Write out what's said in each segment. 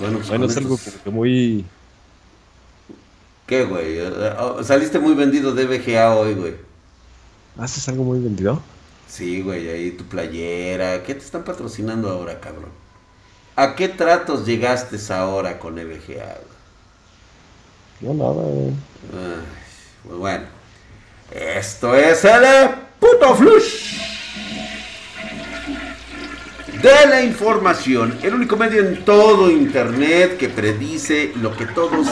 Bueno, pues Bueno, es algo estos- como que muy... ¿Qué, güey? Eh, eh, Saliste muy vendido de BGA hoy, güey. ¿Haces algo muy vendido? Sí, güey, ahí tu playera. ¿Qué te están patrocinando ahora, cabrón? ¿A qué tratos llegaste ahora con EBGA? No, nada, güey. Ay, pues bueno. Esto es el eh, puto flush de la información. El único medio en todo internet que predice lo que todos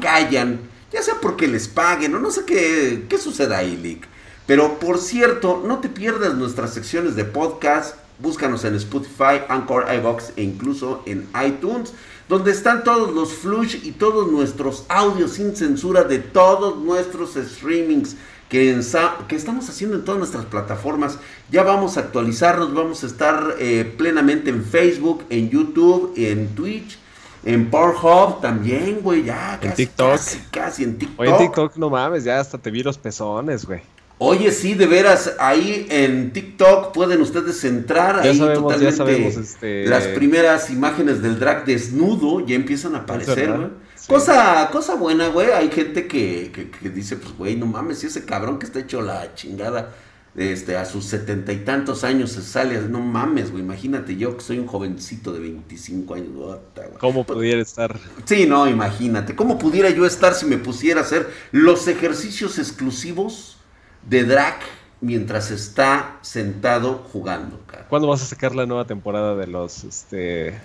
callan. Ya sea porque les paguen o no sé qué, qué suceda ahí, Lick. Pero por cierto, no te pierdas nuestras secciones de podcast. Búscanos en Spotify, Anchor, iBox e incluso en iTunes, donde están todos los flush y todos nuestros audios sin censura de todos nuestros streamings que, ensa- que estamos haciendo en todas nuestras plataformas. Ya vamos a actualizarnos, vamos a estar eh, plenamente en Facebook, en YouTube, en Twitch, en Pornhub también, güey, ya En casi, TikTok. casi, casi en TikTok. Oye, en TikTok, no mames, ya hasta te vi los pezones, güey. Oye, sí, de veras, ahí en TikTok pueden ustedes entrar. Ya ahí sabemos, ya totalmente sabemos, este- Las primeras imágenes del drag desnudo ya empiezan a aparecer, verdad? güey. Cosa, cosa buena, güey. Hay gente que, que, que dice, pues, güey, no mames, si ese cabrón que está hecho la chingada, este, a sus setenta y tantos años se sale, no mames, güey. Imagínate yo que soy un jovencito de 25 años, güey. ¿Cómo pudiera estar? Sí, no, imagínate. ¿Cómo pudiera yo estar si me pusiera a hacer los ejercicios exclusivos de drag mientras está sentado jugando, cara? ¿Cuándo vas a sacar la nueva temporada de los, este,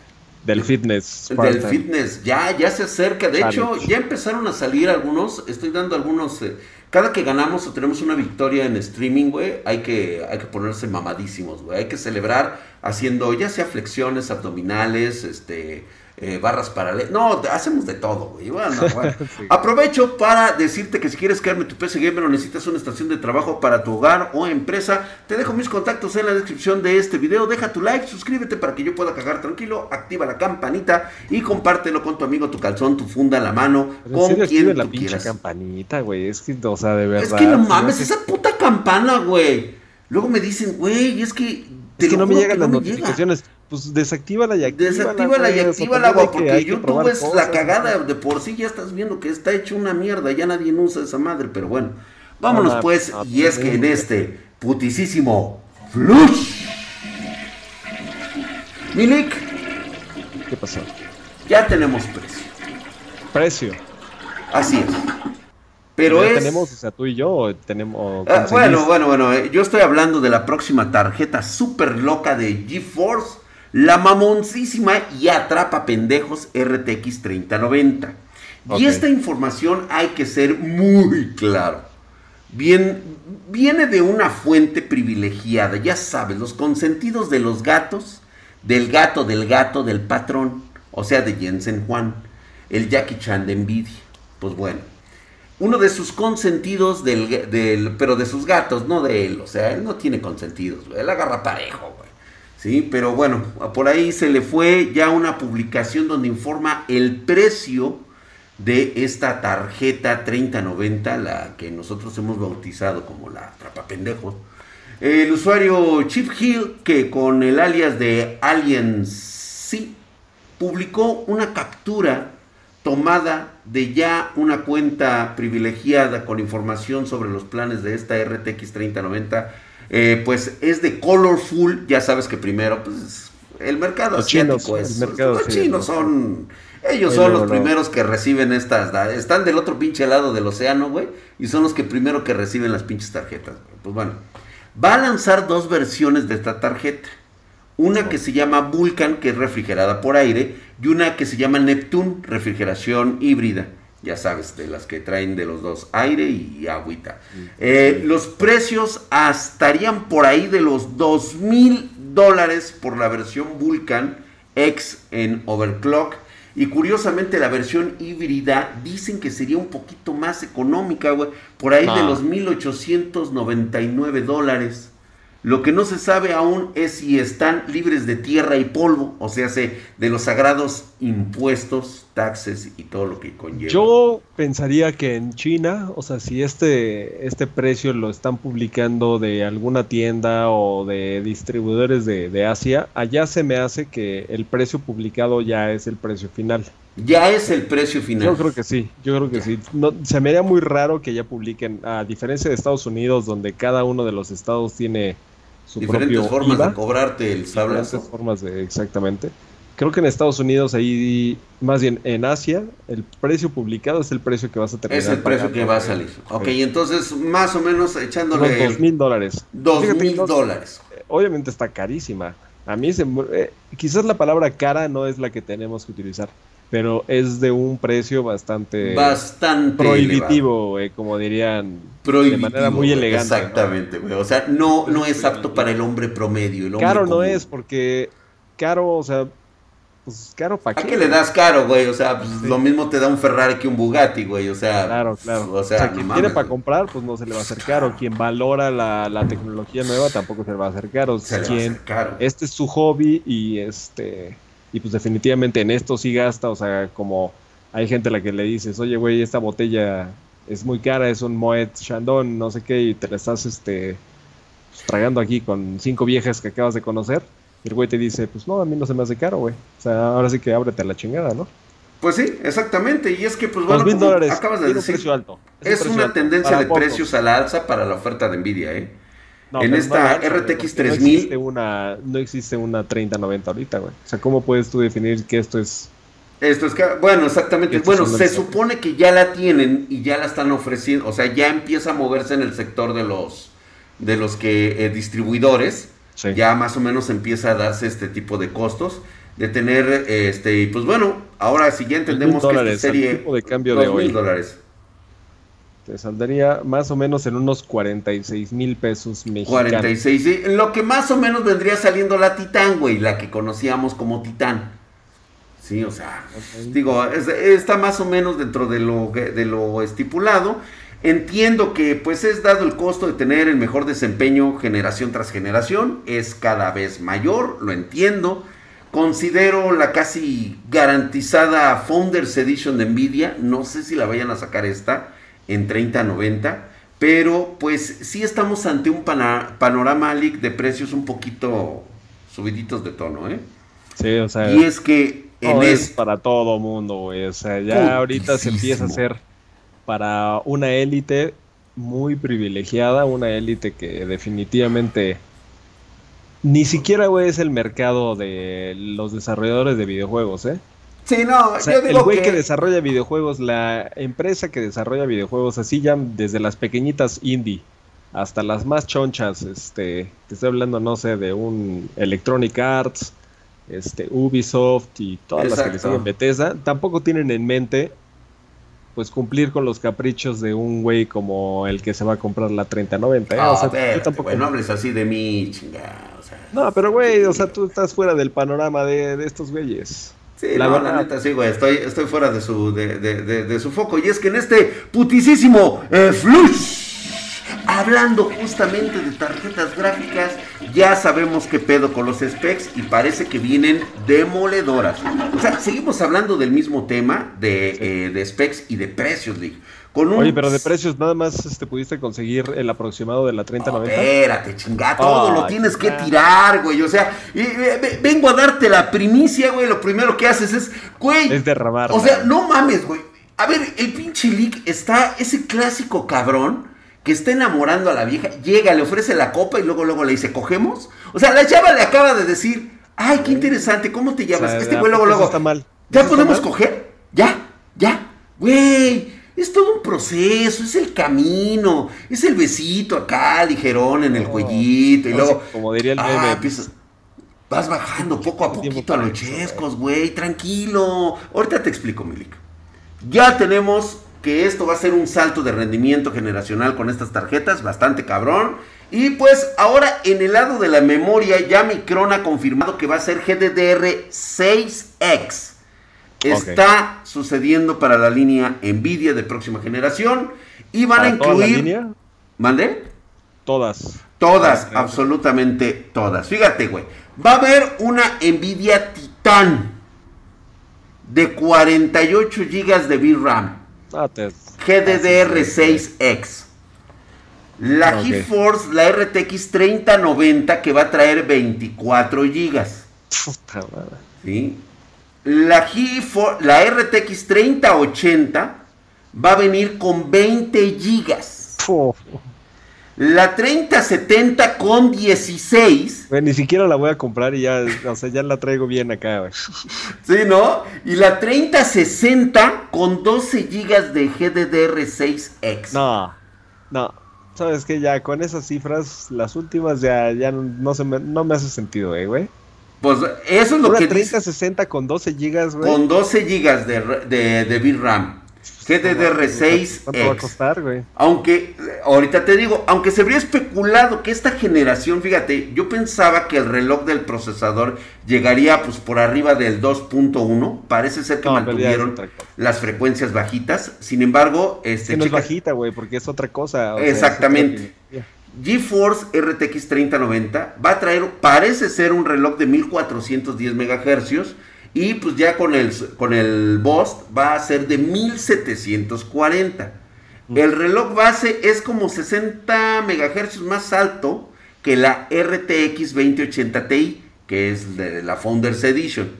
del fitness? Del fitness, ya, ya se acerca. De hecho, ya empezaron a salir algunos. Estoy dando algunos. eh, cada que ganamos o tenemos una victoria en streaming, güey, hay que, hay que ponerse mamadísimos, güey. Hay que celebrar haciendo ya sea flexiones abdominales, este, eh, barras paralelas. No, hacemos de todo, güey. Bueno, bueno. Sí. Aprovecho para decirte que si quieres quedarme tu PC Gamer o necesitas una estación de trabajo para tu hogar o empresa, te dejo mis contactos en la descripción de este video. Deja tu like, suscríbete para que yo pueda cagar tranquilo, activa la campanita y compártelo con tu amigo, tu calzón, tu funda, la mano, Pero con serio, quien la tú pinche quieras. campanita, güey. Es que, o sea, de verdad. Es que no mames, esa puta campana, güey. Luego me dicen, güey, es que... te Es que no me llegan que las no me llega. Pues desactívala y actívala. Desactívala y actívala, güey, porque YouTube es cosas, la cagada de por sí, ya estás viendo que está hecho una mierda, ya nadie usa esa madre, pero bueno. Vámonos No, pues, y es que en este putisísimo Flush. Milik, ¿Qué pasó? ya tenemos precio. Precio. Así es. Pero ¿Ya es... tenemos, o sea, tú y yo, o tenemos. Ah, bueno, bueno, bueno, eh, yo estoy hablando de la próxima tarjeta super loca de GeForce, la mamoncísima y atrapa pendejos RTX 3090. Ok. Y esta información hay que ser muy claro. Bien, viene de una fuente privilegiada, ya sabes, los consentidos de los gatos, del gato, del gato, del patrón, o sea, de Jensen Juan, el Jackie Chan de Nvidia. Pues bueno, uno de sus consentidos del, del- pero de sus gatos, no de él, o sea, él no tiene consentidos, él agarra parejo, güey. Sí, pero bueno, por ahí se le fue ya una publicación donde informa el precio de esta tarjeta 3090, la que nosotros hemos bautizado como la Trapapendejos. El usuario Chip Hill, que con el alias de Alien C, publicó una captura tomada de ya una cuenta privilegiada con información sobre los planes de esta RTX 3090. Eh, pues es de Colorful, ya sabes que primero, pues el mercado Los asiático chinos, es. mercado, los chinos son. Ellos son los primeros que reciben estas. da- Están del otro pinche lado del océano, güey. Y son los que primero que reciben las pinches tarjetas. Pues bueno. Va a lanzar dos versiones de esta tarjeta. Una que se llama Vulcan, que es refrigerada por aire, y una que se llama Neptune, refrigeración híbrida. Ya sabes, de las que traen de los dos, aire y agüita. Eh, los precios estarían por ahí de los 2 mil dólares por la versión Vulcan X en overclock. Y curiosamente la versión híbrida dicen que sería un poquito más económica, güey. Por ahí de los 1899 dólares. Lo que no se sabe aún es si están libres de tierra y polvo, o sea, de los sagrados impuestos, taxes y todo lo que conlleva. Yo pensaría que en China, o sea, si este, este precio lo están publicando de alguna tienda o de distribuidores de, de Asia, allá se me hace que el precio publicado ya es el precio final. Ya es el precio final. Yo creo que sí, yo creo que sí. No, se me haría muy raro que ya publiquen, a diferencia de Estados Unidos, donde cada uno de los estados tiene diferentes formas de cobrarte el sablazo. Diferentes formas de, exactamente. Creo que en Estados Unidos, ahí, más bien en Asia, el precio publicado es el precio que vas a tener. Es el precio que va a salir. Ok, entonces más o menos echándole... dos mil dólares. Dos mil dólares. Obviamente está carísima. A mí se, eh, quizás la palabra cara no es la que tenemos que utilizar pero es de un precio bastante, bastante prohibitivo, como dirían de manera muy elegante. Exactamente, güey. O sea, no, no es apto para el hombre promedio. El caro no es, porque caro, o sea, pues caro para qué. ¿A qué le das caro, güey? O sea, pues, lo mismo te da un Ferrari que un Bugatti, güey. O sea, claro, claro. O sea, quien tiene para comprar, pues no se le va a hacer caro. Quien valora la, la tecnología nueva tampoco se le va a hacer caro. Se quien, caro. Este es su hobby y este y pues definitivamente en esto sí gasta, o sea, como hay gente a la que le dices, oye, güey, esta botella es muy cara, es un Moet Chandon, no sé qué, y te la estás este, pues, tragando aquí con cinco viejas que acabas de conocer. Y el güey te dice, pues no, a mí no se me hace caro, güey. O sea, ahora sí que ábrete a la chingada, ¿no? Pues sí, exactamente. Y es que, pues bueno, acabas de decir, precio alto. Es, una tendencia de precios a la alza para la oferta de Nvidia, ¿eh? En esta RTX 3000. No existe una, no existe una 3090 ahorita, güey. O sea, ¿cómo puedes tú definir que esto es esto es bueno, exactamente. Bueno, se supone que ya la tienen y ya la están ofreciendo, o sea, ya empieza a moverse en el sector de los de los que eh, distribuidores. Ya más o menos empieza a darse este tipo de costos de tener este y pues bueno, ahora sí ya entendemos que esta serie tipo de cambio de hoy. dólares. Te saldría más o menos en unos 46 mil pesos mexicanos. 46, lo que más o menos vendría saliendo la Titán, güey, la que conocíamos como Titán. Sí, o sea, digo, está más o menos dentro de lo, de lo estipulado. Entiendo que pues es dado el costo de tener el mejor desempeño generación tras generación, es cada vez mayor, lo entiendo. Considero la casi garantizada Founders Edition de Nvidia, no sé si la vayan a sacar esta en 30-90, pero pues sí estamos ante un panorama de precios un poquito subiditos de tono, ¿eh? Sí, o sea. Y es que en es para todo mundo, güey. O sea, ya ahorita se empieza a hacer para una élite muy privilegiada, una élite que definitivamente ni siquiera, güey, es el mercado de los desarrolladores de videojuegos, ¿eh? Sí, no, yo digo el güey que... desarrolla videojuegos, la empresa que desarrolla videojuegos, así ya desde las pequeñitas indie hasta las más chonchas, este, te estoy hablando, no sé, de un Electronic Arts, este, Ubisoft y todas las que le siguen Bethesda, tampoco tienen en mente pues cumplir con los caprichos de un güey como el que se va a comprar la 3090. ¿eh? o sea, tampoco... no hables así de mí, chingada. No, pero güey, o sea, tú estás fuera del panorama de, de estos güeyes. Sí, la, la neta, sí, güey, estoy, estoy fuera de su, de, de, de, su foco. Y es que en este putisísimo eh, flush, hablando justamente de tarjetas gráficas, ya sabemos qué pedo con los specs y parece que vienen demoledoras. O sea, seguimos hablando del mismo tema de, eh, de specs y de precios, Lee. Oye, pero de precios nada más este, pudiste conseguir el aproximado de la 3090. espérate, chingada, todo lo tienes que tirar, güey. O sea, vengo a darte la primicia, güey. Lo primero que haces es, güey. Es derramar. O sea, no mames, güey. A ver, el pinche leak está ese clásico cabrón que está enamorando a la vieja, llega, le ofrece la copa y luego luego le dice, "¿Cogemos?" O sea, la chava le acaba de decir, "Ay, qué interesante, ¿cómo te llamas?" este güey luego luego está mal. ¿Ya podemos coger? Ya, ya. Güey, es todo un proceso, es el camino, es el besito acá, dijeron en el oh, cuellito, y luego. Como diría el ah, meme. Empiezas, vas bajando poco a poquito a los chescos, güey, tranquilo. Ahorita te explico, Milik. Ya tenemos que esto va a ser un salto de rendimiento generacional con estas tarjetas, bastante cabrón. Y pues ahora en el lado de la memoria, ya Micron ha confirmado que va a ser GDDR6X está sucediendo para la línea Nvidia de próxima generación y van a incluir... ¿Mande? Todas. Todas, absolutamente todas. Fíjate, güey. Va a haber una Nvidia Titan de 48 GB de VRAM. Ah, te... GDDR6X. La okay. GeForce, la RTX 3090 que va a traer 24 GB. Puta madre. ¿Sí? La RTX 3080 va a venir con 20 GB. La 3070 con 16. ni siquiera la voy a comprar y ya, o sea, ya la traigo bien acá, Sí, ¿no? Y la 3060 con 12 GB de GDDR6X. No, no. Sabes que ya con esas cifras, las últimas ya, ya no, se me, no me hace sentido, eh, güey. Pues eso es lo que 3060 con 12 GB, güey. Con 12 GB de, de, de VRAM. GDDR6. ¿Cuánto va a costar, güey? Aunque, ahorita te digo, aunque se habría especulado que esta generación, fíjate, yo pensaba que el reloj del procesador llegaría pues por arriba del 2.1. Parece ser que mantuvieron las frecuencias bajitas. Sin embargo, este. Que no es bajita, güey, porque es otra cosa. Exactamente. GeForce RTX 3090 va a traer, parece ser un reloj de 1410 MHz y pues ya con el, con el Bost va a ser de 1740. El reloj base es como 60 MHz más alto que la RTX 2080 Ti, que es de la Founders Edition.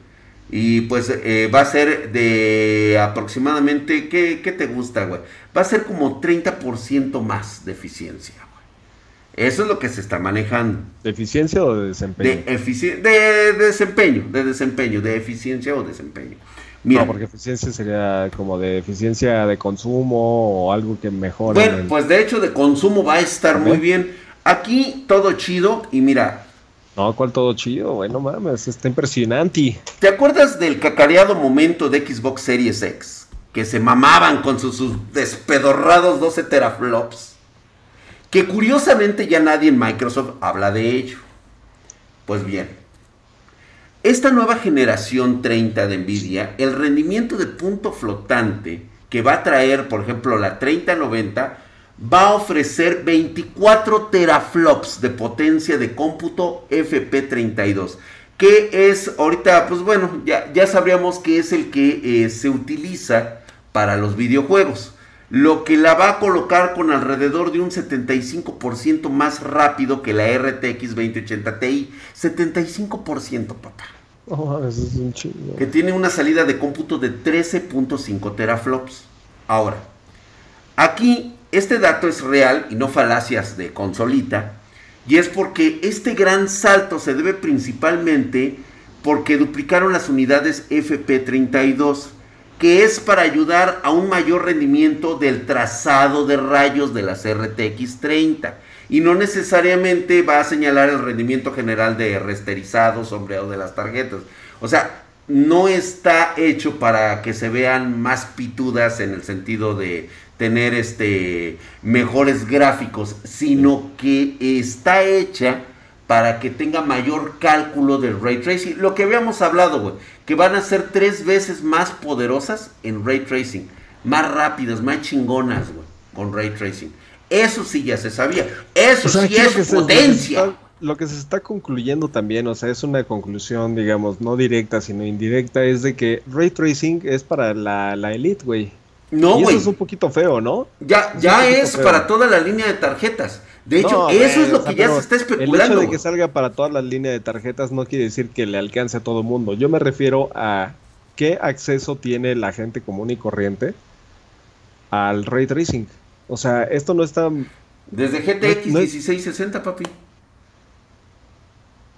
Y pues eh, va a ser de aproximadamente, ¿qué, ¿qué, te gusta, güey? Va a ser como 30% más de eficiencia. Eso es lo que se está manejando. ¿De eficiencia o de desempeño? De, de, desempeño, de desempeño, de eficiencia o desempeño. no, porque eficiencia sería como de eficiencia de consumo o algo que mejore. Bueno, pues de hecho de consumo va a estar muy bien. Aquí todo chido y mira. No, ¿cuál todo chido? Bueno, mames, está impresionante. ¿Te acuerdas del cacareado momento de Xbox Series X? Que se mamaban con sus, sus despedorrados 12 teraflops que curiosamente ya nadie en Microsoft habla de ello. Pues bien, esta nueva generación 30 de Nvidia, el rendimiento de punto flotante que va a traer, por ejemplo, la 3090, va a ofrecer 24 teraflops de potencia de cómputo FP32, que es ahorita, pues bueno, ya, ya sabríamos que es el que eh, se utiliza para los videojuegos lo que la va a colocar con alrededor de un 75% más rápido que la RTX 2080 Ti. 75%, papá. Oh, eso es un chingo. Que tiene una salida de cómputo de 13.5 teraflops. Ahora, aquí este dato es real y no falacias de consolita. Y es porque este gran salto se debe principalmente porque duplicaron las unidades FP32 que es para ayudar a un mayor rendimiento del trazado de rayos de las RTX 30 y no necesariamente va a señalar el rendimiento general de resterizado, sombreado de las tarjetas. O sea, no está hecho para que se vean más pitudas en el sentido de tener este mejores gráficos, sino que está hecha para que tenga mayor cálculo del ray tracing. Lo que habíamos hablado, güey, que van a ser tres veces más poderosas en ray tracing, más rápidas, más chingonas, güey, con ray tracing. Eso sí ya se sabía. Eso sí es potencia. lo que se está concluyendo también, o sea, es una conclusión, digamos, no directa, sino indirecta, es de que ray tracing es para la, la elite, güey. No, güey. Eso es un poquito feo, ¿no? Ya, ya es para toda la línea de tarjetas. De hecho, eso es lo que ya se está especulando. El hecho de que salga para todas las líneas de tarjetas no quiere decir que le alcance a todo el mundo. Yo me refiero a qué acceso tiene la gente común y corriente al ray tracing. O sea, esto no está. Desde GTX 1660, papi.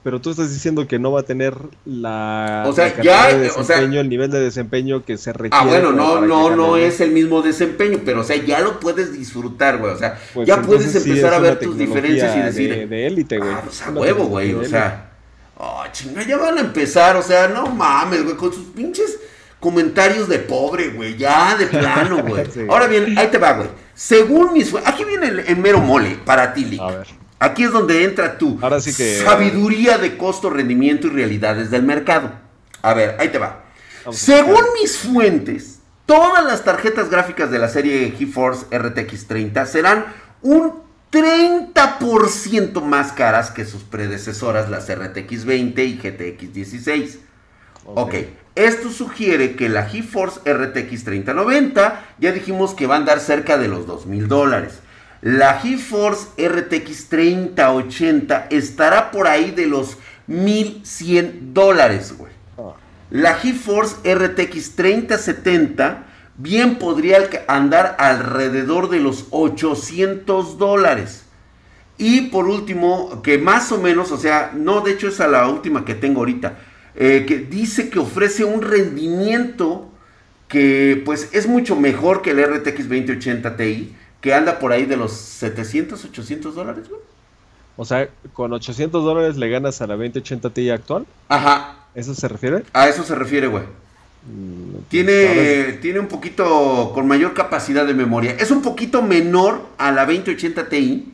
Pero tú estás diciendo que no va a tener la, o sea, ya, desempeño, el nivel de desempeño que se requiere. Ah, bueno, no, no, no es el mismo desempeño, pero o sea, ya lo puedes disfrutar, güey. O sea, pues ya puedes empezar a ver tus diferencias y decir. De élite, güey. Ah, pues a huevo, güey. O sea, oh, chinga, ya van a empezar. O sea, no mames, güey, con sus pinches comentarios de pobre, güey. Ya, de plano, güey. Ahora bien, ahí te va, güey. Según mis. Aquí viene el, mero mole para ti, Lick. A ver. Aquí es donde entra tu sabiduría de costo, rendimiento y realidades del mercado. A ver, ahí te va. Según mis fuentes, todas las tarjetas gráficas de la serie GeForce RTX 30 serán un 30% más caras que sus predecesoras, las RTX 20 y GTX 16. Ok, esto sugiere que la GeForce RTX 3090 ya dijimos que va a andar cerca de los 2000 dólares. La GeForce RTX 3080 estará por ahí de los 1100 dólares, güey. Ah. La GeForce RTX 3070 bien podría andar alrededor de los 800 dólares. Y por último, que más o menos, o sea, no, de hecho es a la última que tengo ahorita, eh, que dice que ofrece un rendimiento que pues es mucho mejor que el RTX 2080 Ti, que anda por ahí de los 700, 800 dólares, güey. O sea, con 800 dólares le ganas a la 2080 Ti actual. Ajá. ¿Eso se refiere? A eso se refiere, güey. Mm, tiene, tiene un poquito con mayor capacidad de memoria. Es un poquito menor a la 2080 Ti.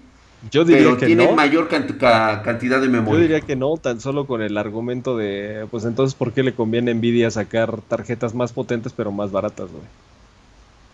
Yo diría pero tiene mayor cantidad de memoria. Yo diría que no, tan solo con el argumento de, pues entonces, ¿por qué le conviene a Nvidia sacar tarjetas más potentes pero más baratas, güey?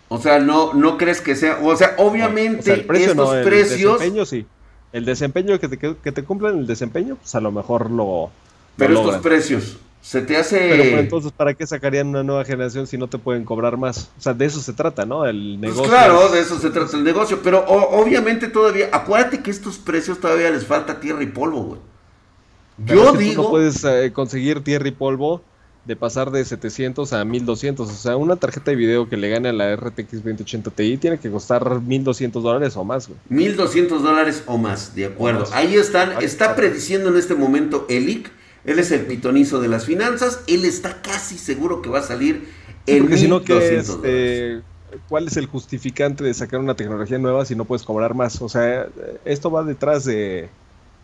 O sea, no, no crees que sea, o sea, obviamente el estos precios. El desempeño sí. El desempeño que te, que te cumplan el desempeño, pues a lo mejor lo. Pero estos precios, se te hace. Pero entonces, ¿para qué sacarían una nueva generación si no te pueden cobrar más? O sea, de eso se trata, ¿no? El pues negocio. claro, de eso se trata el negocio. Pero obviamente todavía. Acuérdate que estos precios todavía les falta tierra y polvo, güey. Yo digo. no puedes eh, conseguir tierra y polvo de pasar de 700 a 1200. O sea, una tarjeta de video que le gane a la RTX 2080 Ti tiene que costar 1200 dólares o más, güey. 1200 dólares o más, de acuerdo. Ahí están. Está prediciendo en este momento el IC él es el pitonizo de las finanzas. Él está casi seguro que va a salir en Porque si no, este, ¿cuál es el justificante de sacar una tecnología nueva si no puedes cobrar más? O sea, esto va detrás de,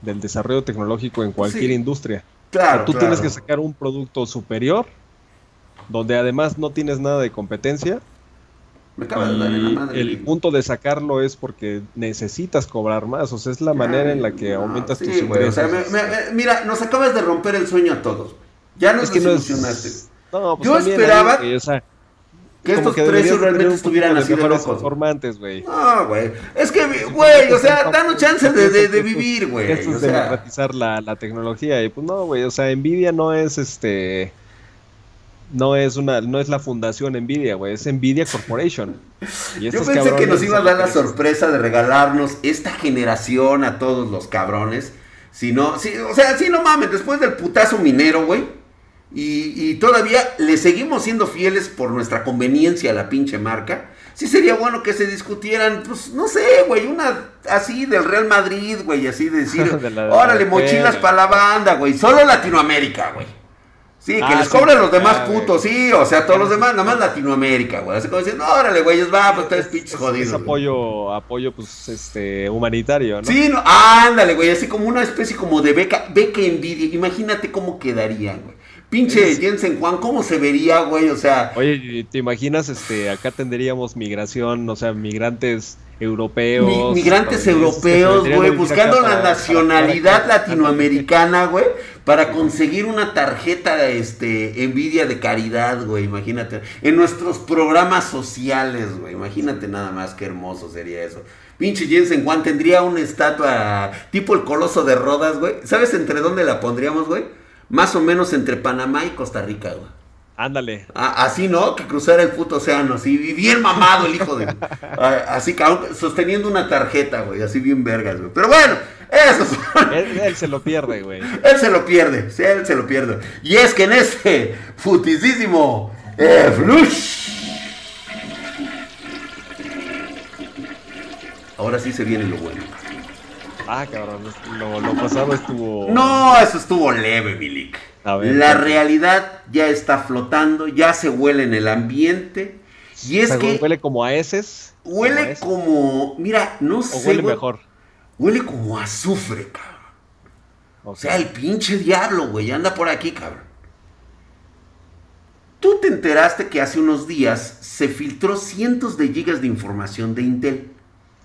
del desarrollo tecnológico en cualquier industria. Claro. tú tienes que sacar un producto superior, donde además no tienes nada de competencia me acaba de dar en la madre. El punto de sacarlo es porque necesitas cobrar más. O sea, es la manera en la que aumentas tus ingresos. O sea, mira, nos acabas de romper el sueño a todos. Ya nos es que desilusionaste. No, pues Yo esperaba que, estos precios realmente estuvieran así de locos. Informantes, güey. No, güey. Es que, güey, o sea, danos chance de, de, vivir, güey. Esto es democratizar la, la tecnología. Y pues no, güey. O sea, Nvidia no es este no es una no es la fundación Nvidia, güey, es Nvidia Corporation. Yo pensé que nos iba a dar la sorpresa de regalarnos esta generación a todos los cabrones. Si no, si, o sea, si no mames, después del putazo minero, güey. Y, y, todavía le seguimos siendo fieles por nuestra conveniencia a la pinche marca. Sí sería bueno que se discutieran, pues, no sé, güey, una así del Real Madrid, güey, así de decir, órale, mochilas para la banda, güey, solo Latinoamérica, güey. Sí, que ah, les cobren los demás ah, putos, sí, o sea, todos los demás, nada más Latinoamérica, güey. Así como diciendo, órale, güey, va, pues tres pinches jodidos. Es apoyo, apoyo, pues, este, humanitario, ¿no? Sí, no, ándale, güey, así como una especie como de beca, beca envidia. Imagínate cómo quedarían, güey. Pinche Jensen Juan, ¿cómo se vería, güey? O sea. Oye, ¿te imaginas, este, acá tendríamos migración, o sea, migrantes europeos. migrantes europeos, güey, buscando la nacionalidad latinoamericana, güey, para conseguir una tarjeta, este, envidia de caridad, güey, imagínate. En nuestros programas sociales, güey, imagínate nada más qué hermoso sería eso. Pinche Jensen Juan tendría una estatua tipo el coloso de Rodas, güey. ¿Sabes entre dónde la pondríamos, güey? Más o menos entre Panamá y Costa Rica, güey. Ándale. así, ¿no? Que cruzara el puto océano, así, bien mamado el hijo de... así, sosteniendo una tarjeta, güey, así bien vergas, güey. Pero bueno, eso él, se lo pierde, güey. Él se lo pierde, sí, él se lo pierde. Y es que en este futisísimo eh, flush... Ahora sí se viene lo bueno. Ah, cabrón, lo, pasado estuvo... No, eso estuvo leve, Milik la realidad ya está flotando, ya se huele en el ambiente. Y es que. Huele como a heces. Huele como. mira, no sé. Huele mejor. Huele como azufre, cabrón. O sea, el pinche diablo, güey, anda por aquí, cabrón. Tú te enteraste que hace unos días se filtró cientos de gigas de información de Intel.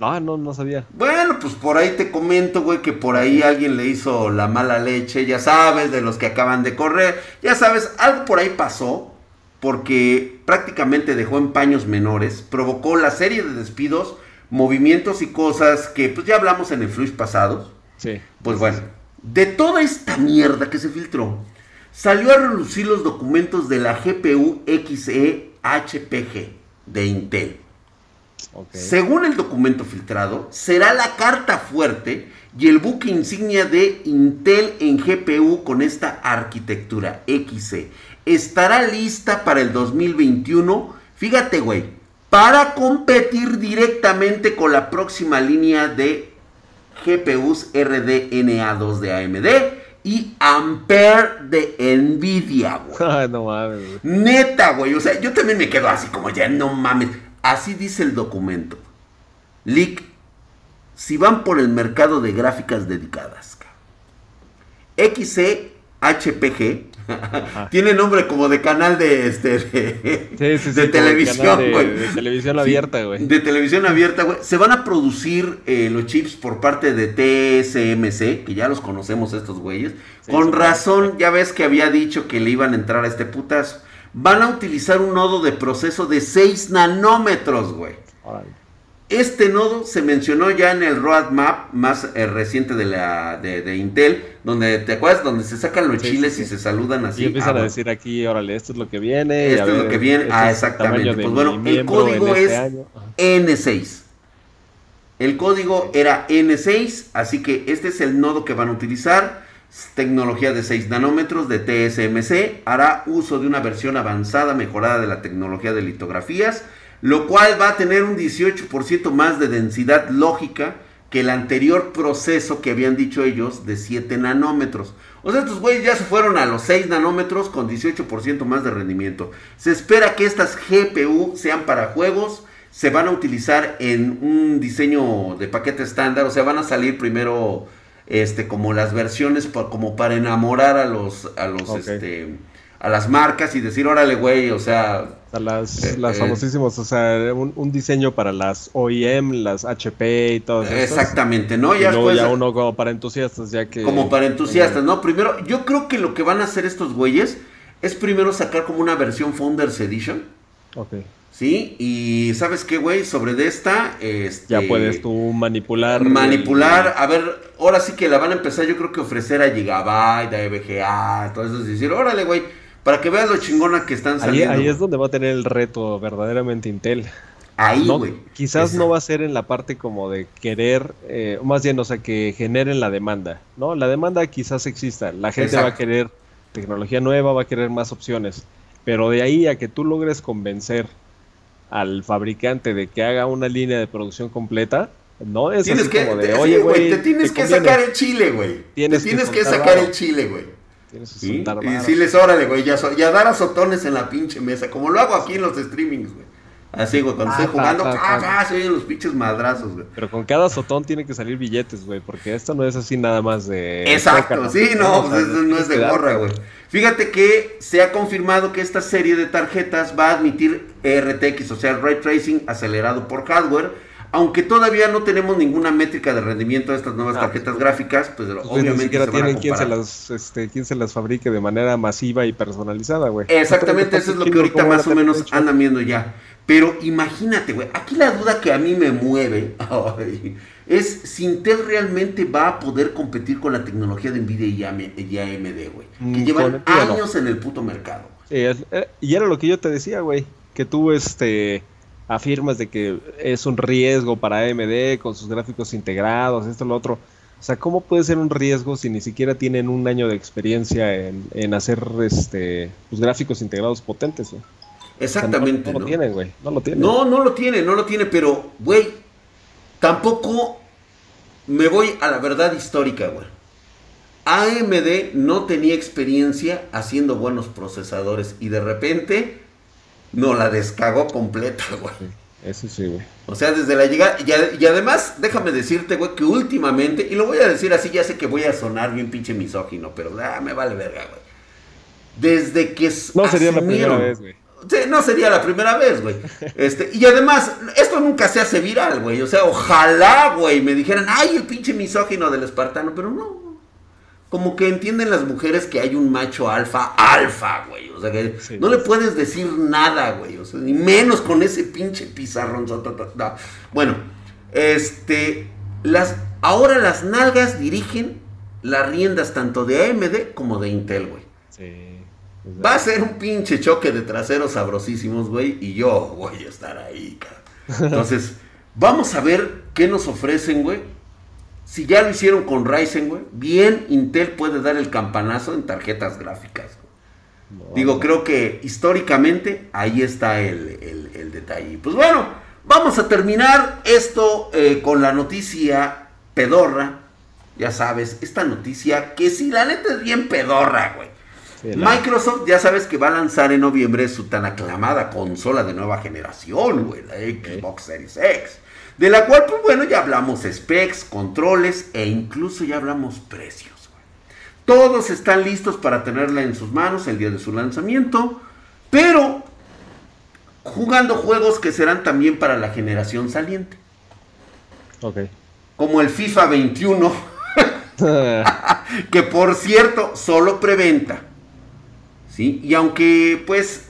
Ah, no, no sabía. Bueno, pues por ahí te comento, güey, que por ahí alguien le hizo la mala leche, ya sabes, de los que acaban de correr. Ya sabes, algo por ahí pasó, porque prácticamente dejó en paños menores, provocó la serie de despidos movimientos y cosas que pues ya hablamos en el flush pasado. Sí. Pues bueno, de toda esta mierda que se filtró, salió a relucir los documentos de la GPU XE HPG de Intel. Según el documento filtrado, será la carta fuerte y el buque insignia de Intel en GPU con esta arquitectura XE. Estará lista para el 2021. Fíjate, güey, para competir directamente con la próxima línea de GPUs RDNA2 de AMD y Ampere de Nvidia, güey. no mames, Neta, güey. O sea, yo también me quedo así como ya, no mames. Así dice el documento. Leak, si van por el mercado de gráficas dedicadas. XC HPG tiene nombre como de canal de este de, televisión, güey. De, televisión abierta, güey. De televisión abierta, güey. Se van a producir eh, los chips por parte de TSMC, que ya los conocemos estos güeyes. Con razón, ya ves que había dicho que le iban a entrar a este putazo. Van a utilizar un nodo de proceso de 6 nanómetros, güey. Este nodo se mencionó ya en el roadmap más eh, reciente de, la, de, Intel, donde, ¿te acuerdas? Donde se sacan los chiles y se saludan así. Y empiezan a decir aquí, órale, esto es lo que viene. Esto es lo que viene, este ah, exactamente. Pues bueno, el código este es N6. El código era N6, así que este es el nodo que van a utilizar. Tecnología de 6 nanómetros de TSMC. Hará uso de una versión avanzada, mejorada de la tecnología de litografías lo cual va a tener un 18% más de densidad lógica que el anterior proceso que habían dicho ellos de 7 nanómetros. O sea, estos güeyes ya se fueron a los 6 nanómetros con 18% más de rendimiento. Se espera que estas GPU sean para juegos, se van a utilizar en un diseño de paquete estándar, o sea, van a salir primero este como las versiones como para enamorar a los a los este a las marcas y decir, órale, güey, o sea... A las, eh, las eh, famosísimas, o sea, un, diseño para las OEM, las HP y todo eso. Exactamente, ¿no? Ya, ya uno como para entusiastas, ya que... Como para entusiastas, ¿no? Primero, yo creo que lo que van a hacer estos güeyes es primero sacar como una versión Founders Edition. Ok. ¿Sí? Y ¿sabes qué, güey? Sobre de esta, este... Ya puedes tú manipular. Manipular, a ver, ahora sí que la van a empezar yo creo que ofrecer a Gigabyte, a EVGA, todo eso, es decir, órale, güey para que veas lo chingona que están saliendo. Ahí, es donde va a tener el reto verdaderamente Intel. Ahí, güey. quizás no va a ser en la parte como de querer, eh, más bien, o sea, que generen la demanda, ¿no? La demanda quizás exista. La gente va a querer tecnología nueva, va a querer más opciones. Pero de ahí a que tú logres convencer al fabricante de que haga una línea de producción completa, no es así como de, oye, güey, te tienes que sacar el chile, güey. Tienes, tienes que, sacar el chile, güey. ¿Sí? Y si les órale, güey, ya, ya dar azotones en la pinche mesa, como lo hago aquí en los streamings, güey. Así, güey, cuando estoy jugando, ¡ah, se oyen los pinches madrazos, güey. Pero con cada azotón tiene que salir billetes, güey, porque esto no es así nada más de... Exacto, sí, no, pues eso no es de gorra, güey. Fíjate que se ha confirmado que esta serie de tarjetas va a admitir RTX, o sea, Ray Tracing acelerado por hardware, aunque todavía no tenemos ninguna métrica de rendimiento de estas nuevas ah, tarjetas pues, gráficas, pues, pues obviamente. Ni siquiera se tienen quién se, las, este, quién se las fabrique de manera masiva y personalizada, güey. Exactamente, eso es lo que ahorita más o menos andan viendo ya. Pero imagínate, güey, aquí la duda que a mí me mueve es si Intel realmente va a poder competir con la tecnología de Nvidia y AMD, güey. Que mm, llevan años en el puto mercado. Eh, y era lo que yo te decía, güey, que tú, este afirmas de que es un riesgo para AMD con sus gráficos integrados, esto, lo otro. O sea, ¿cómo puede ser un riesgo si ni siquiera tienen un año de experiencia en, hacer este pues, gráficos integrados potentes? Exactamente. no, lo tienen, güey. No lo tienen. No, no lo tiene, no lo tiene, pero, güey, tampoco me voy a la verdad histórica, güey. AMD no tenía experiencia haciendo buenos procesadores y de repente no la descagó completa, güey. Eso sí, güey. O sea, desde la llegada. Y, además, déjame decirte, güey, que últimamente, y lo voy a decir así, ya sé que voy a sonar bien pinche misógino, pero ah, me vale verga, güey. Desde que. No sería la primera vez, güey. Sí, no sería la primera vez, güey. Este, y además, esto nunca se hace viral, güey. O sea, ojalá, güey, me dijeran, ay, el pinche misógino del espartano, pero no, como que entienden las mujeres que hay un macho alfa, alfa, güey. O sea, que no le puedes decir nada, güey. O sea, ni menos con ese pinche pizarrón. Bueno, Este, las, ahora las nalgas dirigen las riendas tanto de AMD como de Intel, güey. Sí. Va a ser un pinche choque de traseros sabrosísimos, güey, y yo voy a estar ahí, cabrón. Entonces, vamos a ver qué nos ofrecen, güey. Si ya lo hicieron con Ryzen, güey, bien Intel puede dar el campanazo en tarjetas gráficas. Digo, creo que históricamente ahí está el, el, detalle. Pues bueno, vamos a terminar esto eh, con la noticia pedorra. Ya sabes, esta noticia que si la neta es bien pedorra, güey. Microsoft ya sabes que va a lanzar en noviembre su tan aclamada consola de nueva generación, güey, la Xbox Series X. De la cual, pues bueno, ya hablamos specs, controles e incluso ya hablamos precios. Todos están listos para tenerla en sus manos el día de su lanzamiento, pero jugando juegos que serán también para la generación saliente. Ok. Como el FIFA 21, que por cierto solo preventa. ¿Sí? Y aunque pues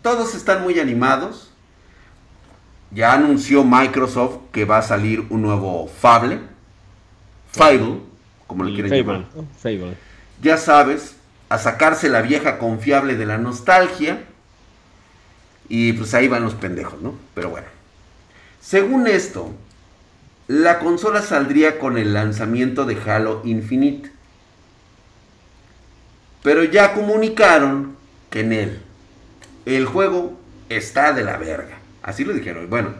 todos están muy animados, ya anunció Microsoft que va a salir un nuevo Fable, Fable, como le quieren llamar. Ya sabes, a sacarse la vieja confiable de la nostalgia. Y pues ahí van los pendejos, ¿no? Pero bueno. Según esto, la consola saldría con el lanzamiento de Halo Infinite. Pero ya comunicaron que en él el juego está de la verga. Así lo dijeron. Bueno,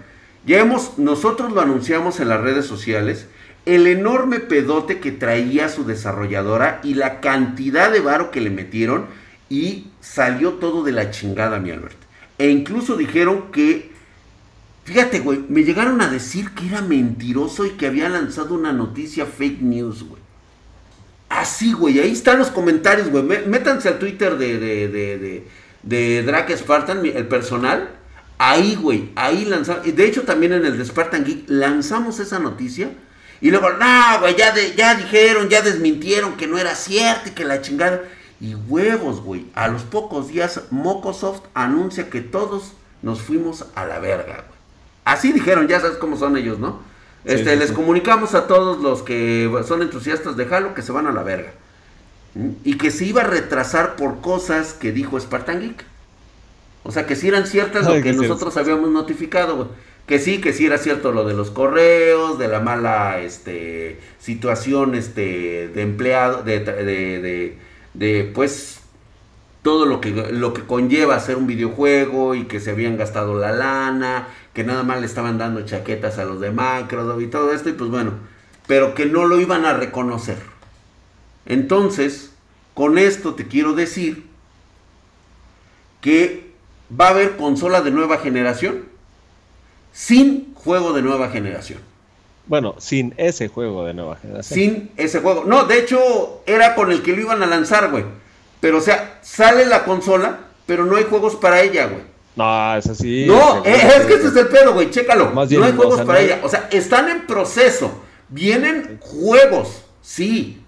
ya hemos, nosotros lo anunciamos en las redes sociales el enorme pedote que traía su desarrolladora y la cantidad de varo que le metieron y salió todo de la chingada, mi Albert. E incluso dijeron que, fíjate, güey, me llegaron a decir que era mentiroso y que había lanzado una noticia fake news, güey. Así, güey, ahí están los comentarios, güey. Métanse al Twitter de, de, de, de, Drake Spartan, el personal. Ahí, güey, ahí lanzamos. De hecho, también en el de Spartan Geek lanzamos esa noticia y luego, no, güey, ya, ya dijeron, ya desmintieron que no era cierto y que la chingada. Y huevos, güey. A los pocos días, Mocosoft anuncia que todos nos fuimos a la verga, güey. Así dijeron, ya sabes cómo son ellos, ¿no? Este, les comunicamos a todos los que son entusiastas de Halo que se van a la verga. Y que se iba a retrasar por cosas que dijo Spartan Geek. O sea, que si eran ciertas lo que nosotros habíamos notificado, güey que sí, que sí era cierto lo de los correos, de la mala este, situación este, de empleado, de, de, de, pues todo lo que, lo que conlleva hacer un videojuego y que se habían gastado la lana, que nada más le estaban dando chaquetas a los de Microsoft y todo esto, y pues bueno, pero que no lo iban a reconocer. Entonces, con esto te quiero decir que va a haber consola de nueva generación sin juego de nueva generación. Bueno, sin ese juego de nueva generación. Sin ese juego. No, de hecho, era con el que lo iban a lanzar, güey. Pero, o sea, sale la consola, pero no hay juegos para ella, güey. No, es así. No, eh, es, que ese es el pedo, güey. Chécalo. no hay juegos para ella. O sea, están en proceso. Vienen juegos, sí.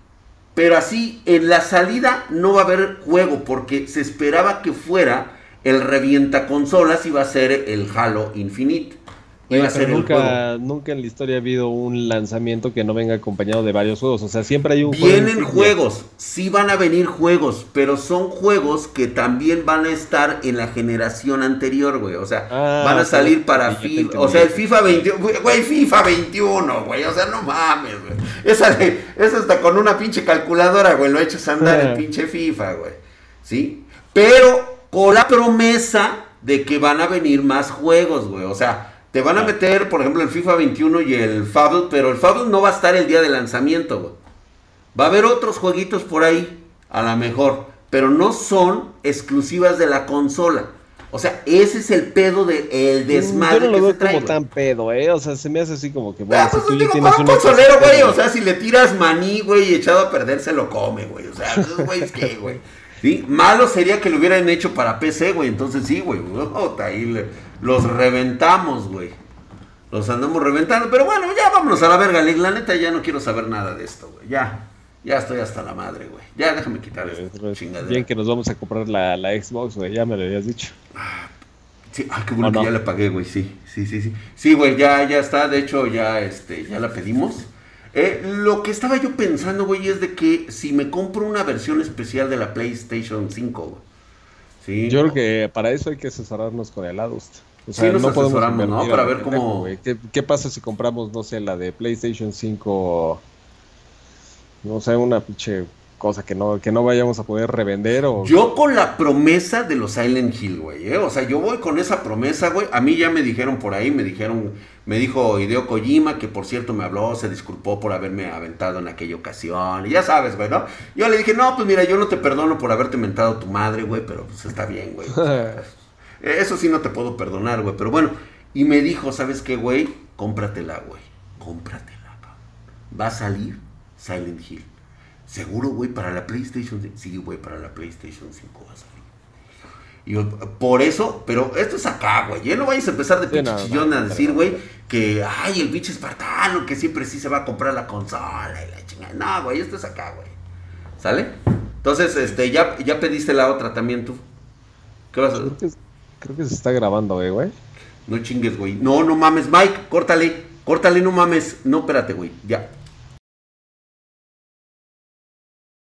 Pero así, en la salida no va a haber juego porque se esperaba que fuera el revienta consolas y va a ser el Halo Infinite nunca, nunca en la historia ha habido un lanzamiento que no venga acompañado de varios juegos. O sea, siempre hay un Vienen juegos, sí van a venir juegos, pero son juegos que también van a estar en la generación anterior, güey. O sea, ah, van a salir para FIFA. O sea, el FIFA 21, güey, FIFA 21, güey. O sea, no mames, güey. Esa, esa está con una pinche calculadora, güey. Lo he hecho andar el pinche FIFA, güey. ¿Sí? Pero con la promesa de que van a venir más juegos, güey. O sea, te van a meter, por ejemplo, el FIFA 21 y el Fable, pero el Fable no va a estar el día de lanzamiento, güey. Va a haber otros jueguitos por ahí, a lo mejor, pero no son exclusivas de la consola. O sea, ese es el pedo del de, desmadre. Yo no lo veo como tan pedo, ¿eh? O sea, se me hace así como que. Bueno, ah, pues si tú digo, tienes un consolero, güey. O sea, si le tiras maní, güey, echado a perder, se lo come, güey. O sea, güey, es que, güey. ¿Sí? Malo sería que lo hubieran hecho para PC, güey. Entonces sí, güey. ahí le los reventamos, güey. Los andamos reventando. Pero bueno, ya vámonos a la verga, La neta, ya no quiero saber nada de esto, güey. Ya. Ya estoy hasta la madre, güey. Ya déjame quitar esto. Bien que nos vamos a comprar la, Xbox, güey. Ya me lo habías dicho. Sí, ay, qué bueno que ya la pagué, güey, sí, sí, sí, sí. Sí, güey, ya, ya está, de hecho, ya, este, ya la pedimos. Eh, lo que estaba yo pensando, güey, es de que si me compro una versión especial de la PlayStation 5, güey. ¿sí? Yo creo que para eso hay que asesorarnos con el Adust. O sea, sí, no podemos ¿no? Para ver cómo... ¿Qué, ¿Qué, pasa si compramos, no sé, la de PlayStation 5, no sé, una pinche cosa que no, que no vayamos a poder revender o... Yo con la promesa de los Silent Hill, güey, ¿eh? O sea, yo voy con esa promesa, güey. A mí ya me dijeron por ahí, me dijeron, me dijo Hideo Kojima, que por cierto me habló, se disculpó por haberme aventado en aquella ocasión. Y ya sabes, güey, ¿no? Yo le dije, no, pues mira, yo no te perdono por haberte mentado tu madre, güey, pero pues está bien, güey. Eso sí no te puedo perdonar, güey. Pero bueno, y me dijo, ¿sabes qué, güey? Cómpratela, güey. Cómpratela, cabrón. Va a salir Silent Hill. Seguro, güey, para la PlayStation 5. Sí, güey, para la PlayStation 5 va a salir. Y por eso, pero esto es acá, güey. Ya no vayas a empezar de pinche chillón a decir, güey, que, ay, el pinche espartano, que siempre sí se va a comprar la consola y la chingada. No, güey, esto es acá, güey. ¿Sale? Entonces, este, ya, ya pediste la otra también tú. ¿Qué vas a hacer? Creo que, creo que se está grabando, güey, güey. No chingues, güey. No, no mames, Mike, córtale. Córtale, no mames. No, espérate, güey. Ya.